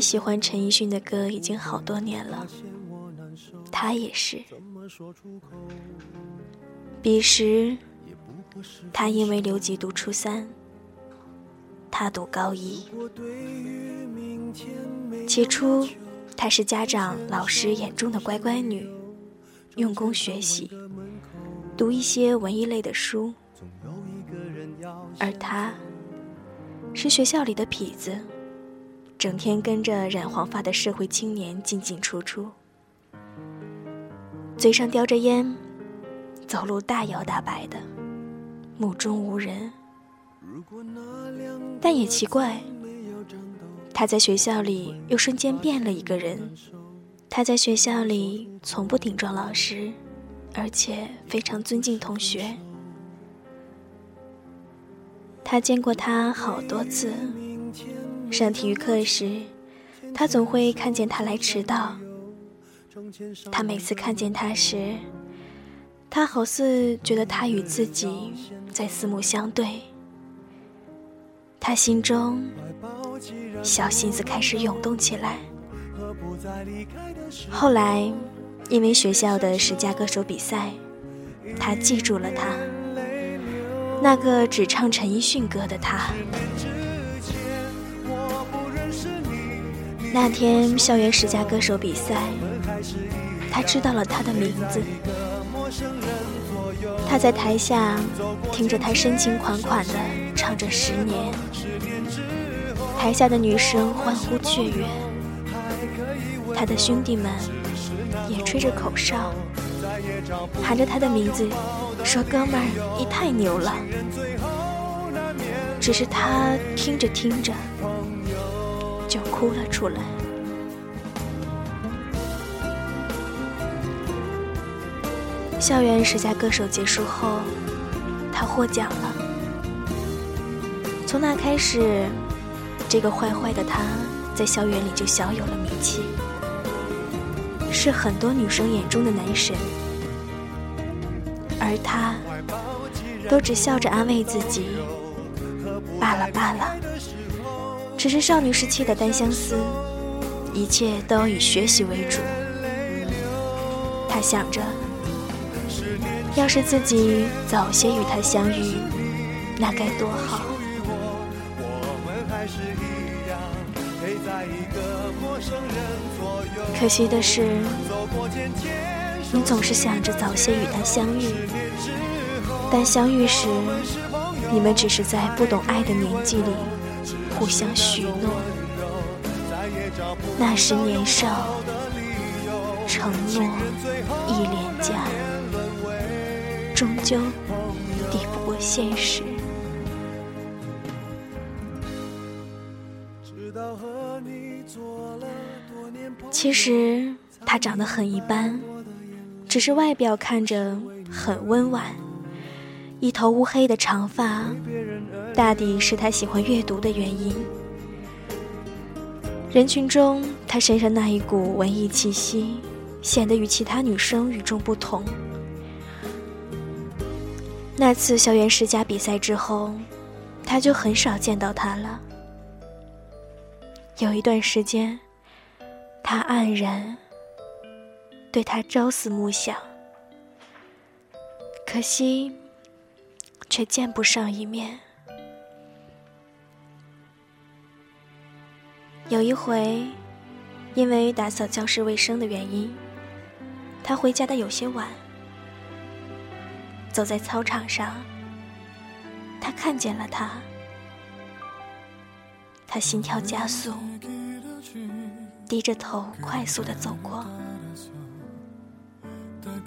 喜欢陈奕迅的歌已经好多年了，他也是。彼时，他因为留级读初三，他读高一。起初，她是家长、老师眼中的乖乖女，用功学习，读一些文艺类的书。而他，是学校里的痞子，整天跟着染黄发的社会青年进进出出，嘴上叼着烟，走路大摇大摆的，目中无人。但也奇怪。他在学校里又瞬间变了一个人。他在学校里从不顶撞老师，而且非常尊敬同学。他见过他好多次。上体育课时，他总会看见他来迟到。他每次看见他时，他好似觉得他与自己在四目相对。他心中。小心思开始涌动起来。后来，因为学校的十佳歌手比赛，他记住了他，那个只唱陈奕迅歌的他。那天校园十佳歌手比赛，他知道了他的名字。他在台下听着他深情款款的唱着《十年》。台下的女生欢呼雀跃，他的兄弟们也吹着口哨，喊着他的名字，说：“哥们儿，你太牛了。”只是他听着听着就哭了出来。校园十佳歌手结束后，他获奖了。从那开始。这个坏坏的他，在校园里就小有了名气，是很多女生眼中的男神，而他都只笑着安慰自己：罢了罢了，只是少女时期的单相思，一切都要以学习为主。他想着，要是自己早些与他相遇，那该多好。可惜的是，你总是想着早些与他相遇，但相遇时，你们只是在不懂爱的年纪里互相许诺。那时年少，承诺亦廉价，终究抵不过现实。其实他长得很一般，只是外表看着很温婉。一头乌黑的长发，大抵是他喜欢阅读的原因。人群中，他身上那一股文艺气息，显得与其他女生与众不同。那次校园十佳比赛之后，他就很少见到他了。有一段时间。他黯然对他朝思暮想，可惜却见不上一面。有一回，因为打扫教室卫生的原因，他回家的有些晚。走在操场上，他看见了他，他心跳加速。低着头，快速的走过。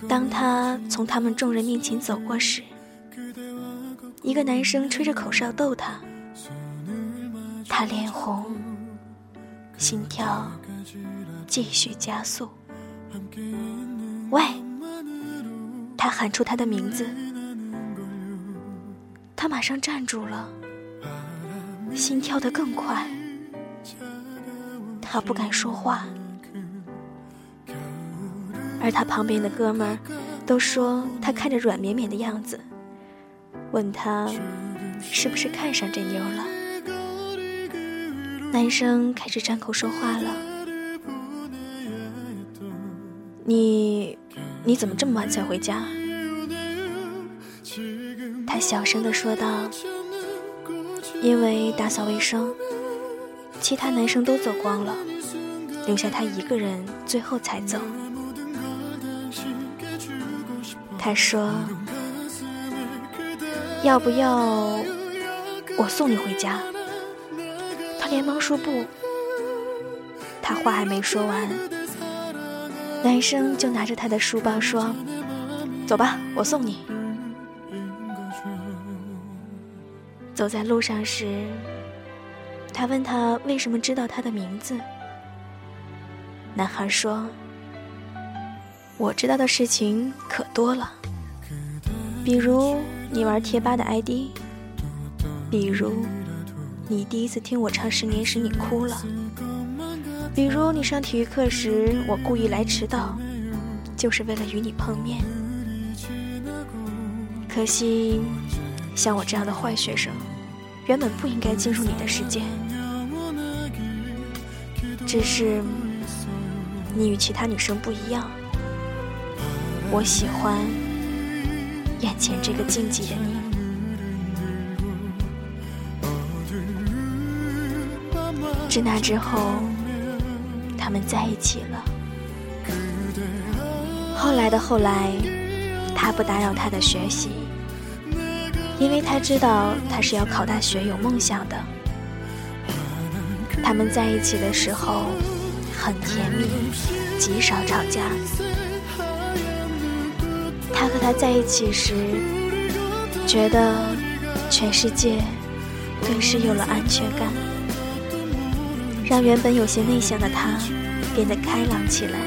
当他从他们众人面前走过时，一个男生吹着口哨逗他，他脸红，心跳继续加速。喂！他喊出他的名字，他马上站住了，心跳得更快。他不敢说话，而他旁边的哥们儿都说他看着软绵绵的样子，问他是不是看上这妞了。男生开始张口说话了：“你，你怎么这么晚才回家？”他小声的说道：“因为打扫卫生，其他男生都走光了，留下他一个人，最后才走。”他说：“要不要我送你回家？”连忙说不。他话还没说完，男生就拿着他的书包说：“走吧，我送你。”走在路上时，他问他为什么知道他的名字。男孩说。我知道的事情可多了，比如你玩贴吧的 ID，比如你第一次听我唱《十年》时你哭了，比如你上体育课时我故意来迟到，就是为了与你碰面。可惜，像我这样的坏学生，原本不应该进入你的世界，只是你与其他女生不一样。我喜欢眼前这个静寂的你。自那之后，他们在一起了。后来的后来，他不打扰他的学习，因为他知道他是要考大学、有梦想的。他们在一起的时候很甜蜜，极少吵架。他和她在一起时，觉得全世界顿时有了安全感，让原本有些内向的他变得开朗起来。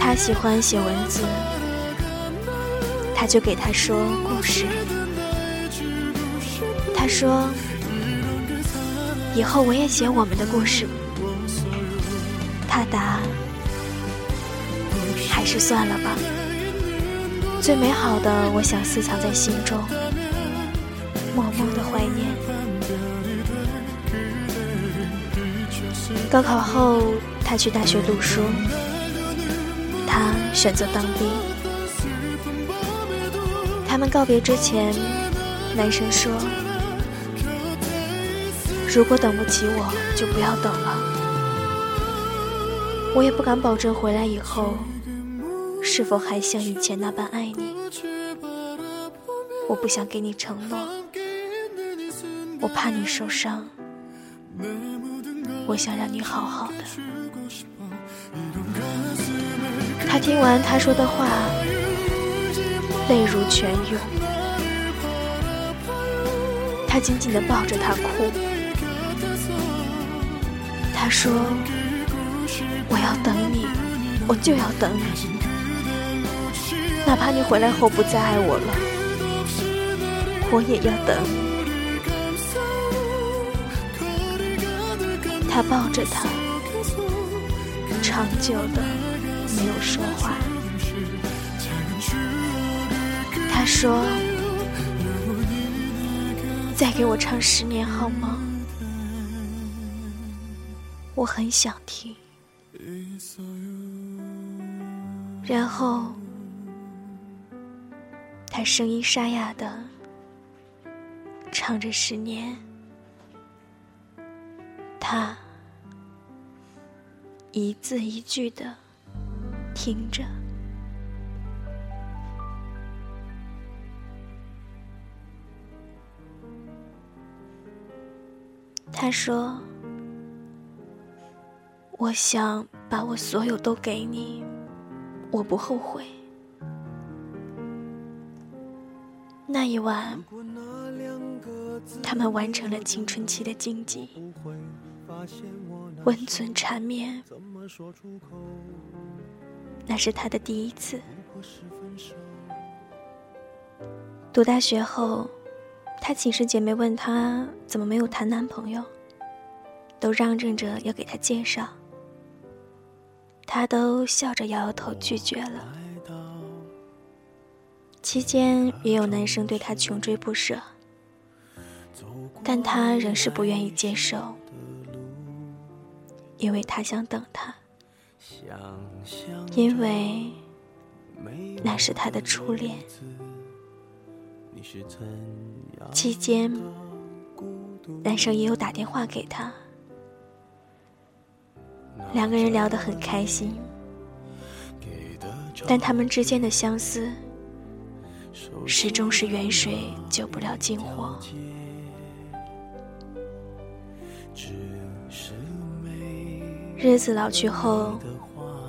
他喜欢写文字，他就给他说故事。他说：“以后我也写我们的故事。”他答。还是算了吧。最美好的，我想私藏在心中，默默的怀念。高考后，他去大学读书，他选择当兵。他们告别之前，男生说：“如果等不起我，就不要等了。”我也不敢保证回来以后。是否还像以前那般爱你？我不想给你承诺，我怕你受伤。我想让你好好的。他听完他说的话，泪如泉涌。他紧紧地抱着他哭。他说：“我要等你，我就要等你。”哪怕你回来后不再爱我了，我也要等。他抱着她，长久的没有说话。他说：“再给我唱十年好吗？我很想听。”然后。他声音沙哑的唱着十年，他一字一句的听着。他说：“我想把我所有都给你，我不后悔。”那一晚，他们完成了青春期的禁忌，温存缠绵。那是他的第一次。读大学后，他寝室姐妹问他怎么没有谈男朋友，都嚷嚷着要给他介绍，他都笑着摇摇头拒绝了。期间也有男生对她穷追不舍，但他仍是不愿意接受，因为他想等他，因为那是他的初恋。期间，男生也有打电话给他，两个人聊得很开心，但他们之间的相思，始终是远水救不了近火。日子老去后，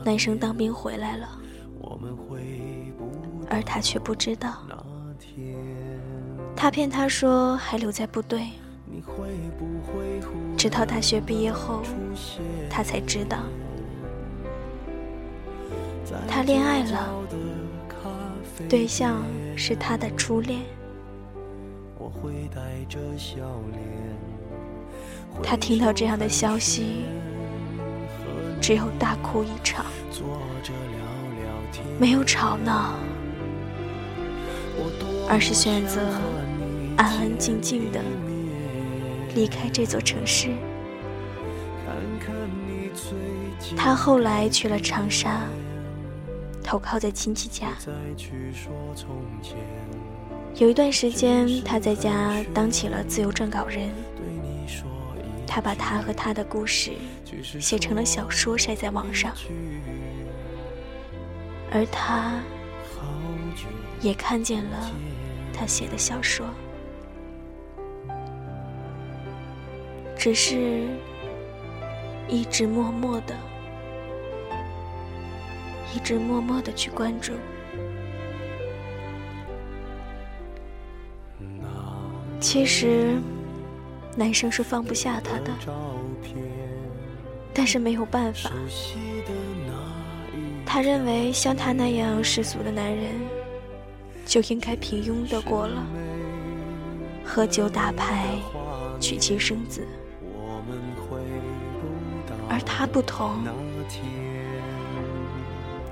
男生当兵回来了，而他却不知道。他骗他说还留在部队，直到大学毕业后，他才知道，他恋爱了，对象是他的初恋。他听到这样的消息，只有大哭一场，没有吵闹，而是选择。安安静静的离开这座城市。他后来去了长沙，投靠在亲戚家。有一段时间，他在家当起了自由撰稿人。他把他和他的故事写成了小说，晒在网上。而他也看见了他写的小说。只是一直默默的，一直默默的去关注。其实，男生是放不下他的，但是没有办法。他认为像他那样世俗的男人，就应该平庸的过了，喝酒打牌，娶妻生子。而他不同，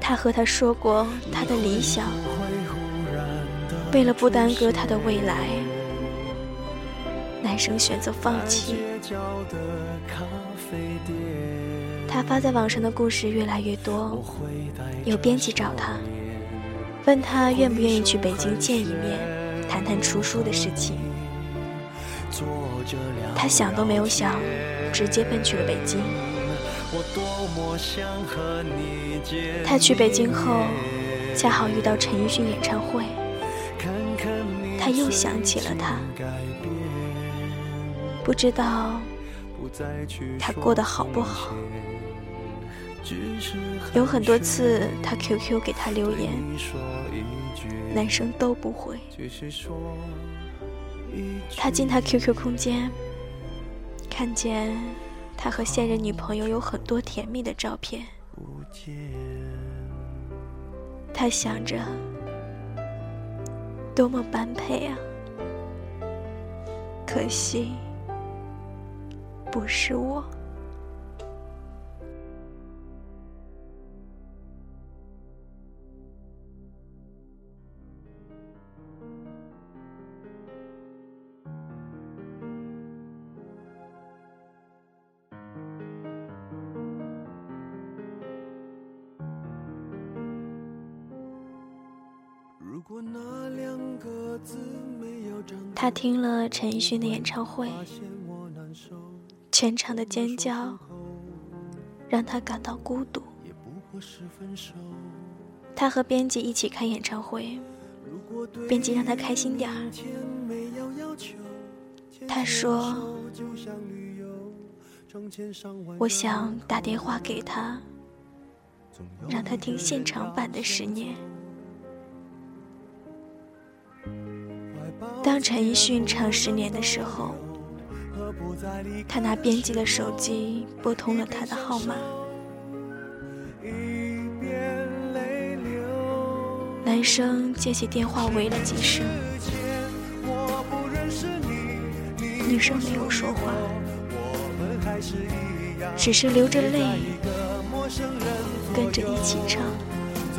他和他说过他的理想，为了不耽搁他的未来，男生选择放弃。他发在网上的故事越来越多，有编辑找他，问他愿不愿意去北京见一面，谈谈出书的事情。他想都没有想，直接奔去了北京。他去北京后，恰好遇到陈奕迅演唱会，他又想起了他。不知道他过得好不好？有很多次他 QQ 给他留言，男生都不回。他进他 QQ 空间，看见他和现任女朋友有很多甜蜜的照片。他想着，多么般配啊！可惜，不是我。他听了陈奕迅的演唱会，全场的尖叫让他感到孤独。他和编辑一起看演唱会，编辑让他开心点儿。他说：“我想打电话给他，让他听现场版的《十年》。”当陈奕迅唱《十年》的时候，他拿编辑的手机拨通了他的号码。男生接起电话，喂了几声，女生没有说话，只是流着泪跟着一起唱。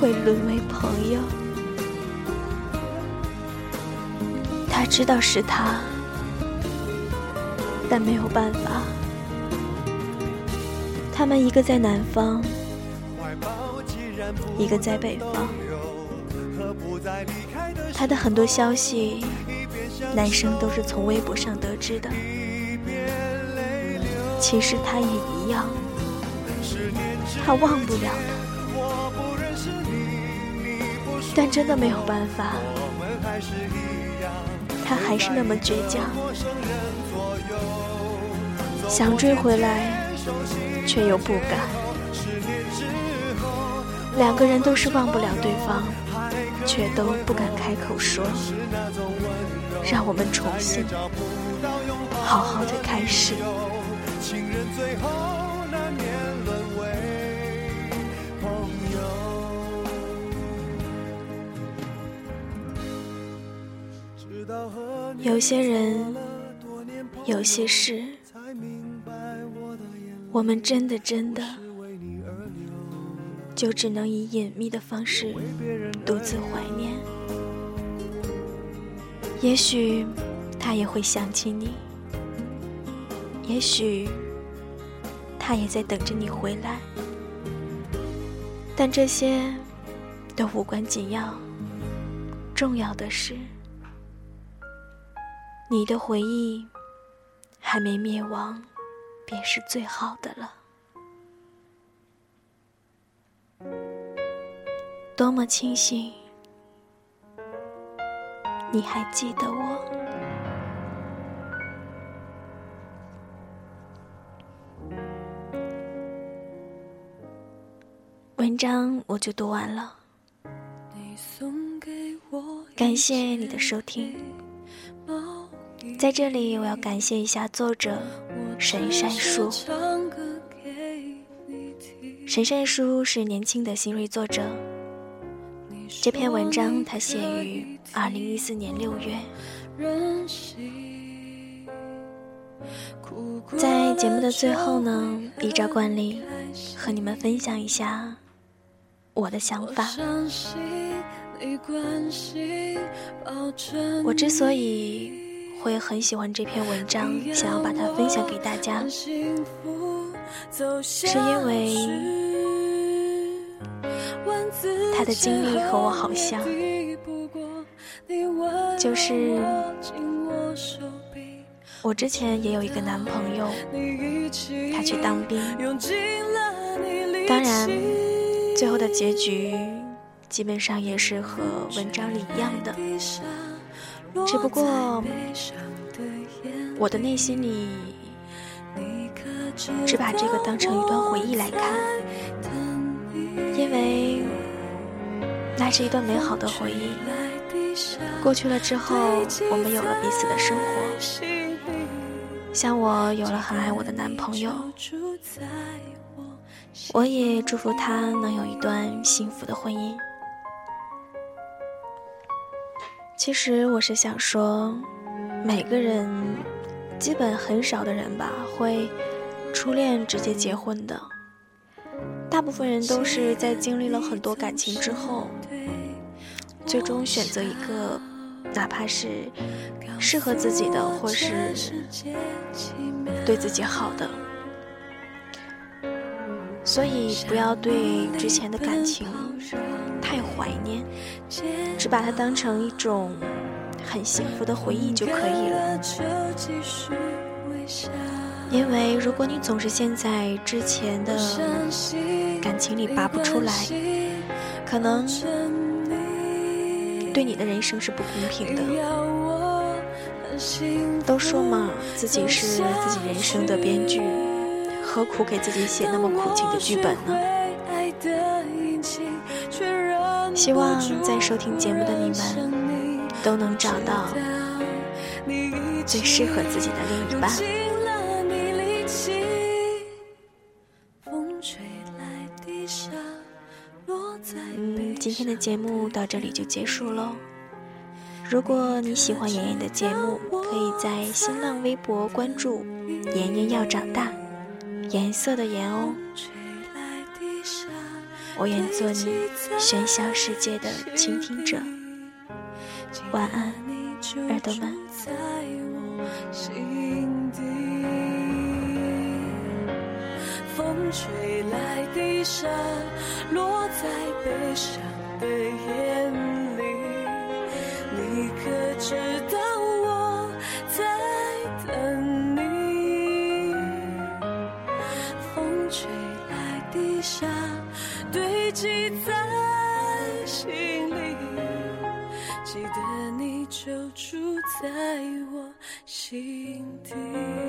会沦为朋友。他知道是他。但没有办法，他们一个在南方，一个在北方。他的很多消息，男生都是从微博上得知的。其实他也一样，他忘不了的，但真的没有办法，他还是那么倔强。想追回来，却又不敢。两个人都是忘不了对方，却都不敢开口说。让我们重新好好的开始。有些人，有些事。我们真的真的，就只能以隐秘的方式独自怀念。也许他也会想起你，也许他也在等着你回来，但这些都无关紧要。重要的是，你的回忆还没灭亡。便是最好的了。多么庆幸，你还记得我。文章我就读完了，感谢你的收听。在这里，我要感谢一下作者。神善书，神善书是年轻的新锐作者。这篇文章他写于二零一四年六月。在节目的最后呢，依照惯例，和你们分享一下我的想法。我之所以。会很喜欢这篇文章，想要把它分享给大家，是因为他的经历和我好像，就是我之前也有一个男朋友，他去当兵，当然最后的结局基本上也是和文章里一样的。只不过，我的内心里只把这个当成一段回忆来看，因为那是一段美好的回忆。过去了之后，我们有了彼此的生活，像我有了很爱我的男朋友，我也祝福他能有一段幸福的婚姻。其实我是想说，每个人，基本很少的人吧，会初恋直接结婚的。大部分人都是在经历了很多感情之后，最终选择一个，哪怕是适合自己的，或是对自己好的。所以不要对之前的感情。太怀念，只把它当成一种很幸福的回忆就可以了。因为如果你总是陷在之前的感情里拔不出来，可能对你的人生是不公平的。都说嘛，自己是自己人生的编剧，何苦给自己写那么苦情的剧本呢？希望在收听节目的你们都能找到最适合自己的另一半。嗯，今天的节目到这里就结束喽。如果你喜欢妍妍的节目，可以在新浪微博关注“妍妍要长大”，颜色的颜哦。我愿做你喧嚣世界的倾听者。晚安，耳朵们。风吹来的沙，落在悲伤的眼里。你可知道记得你就住在我心底。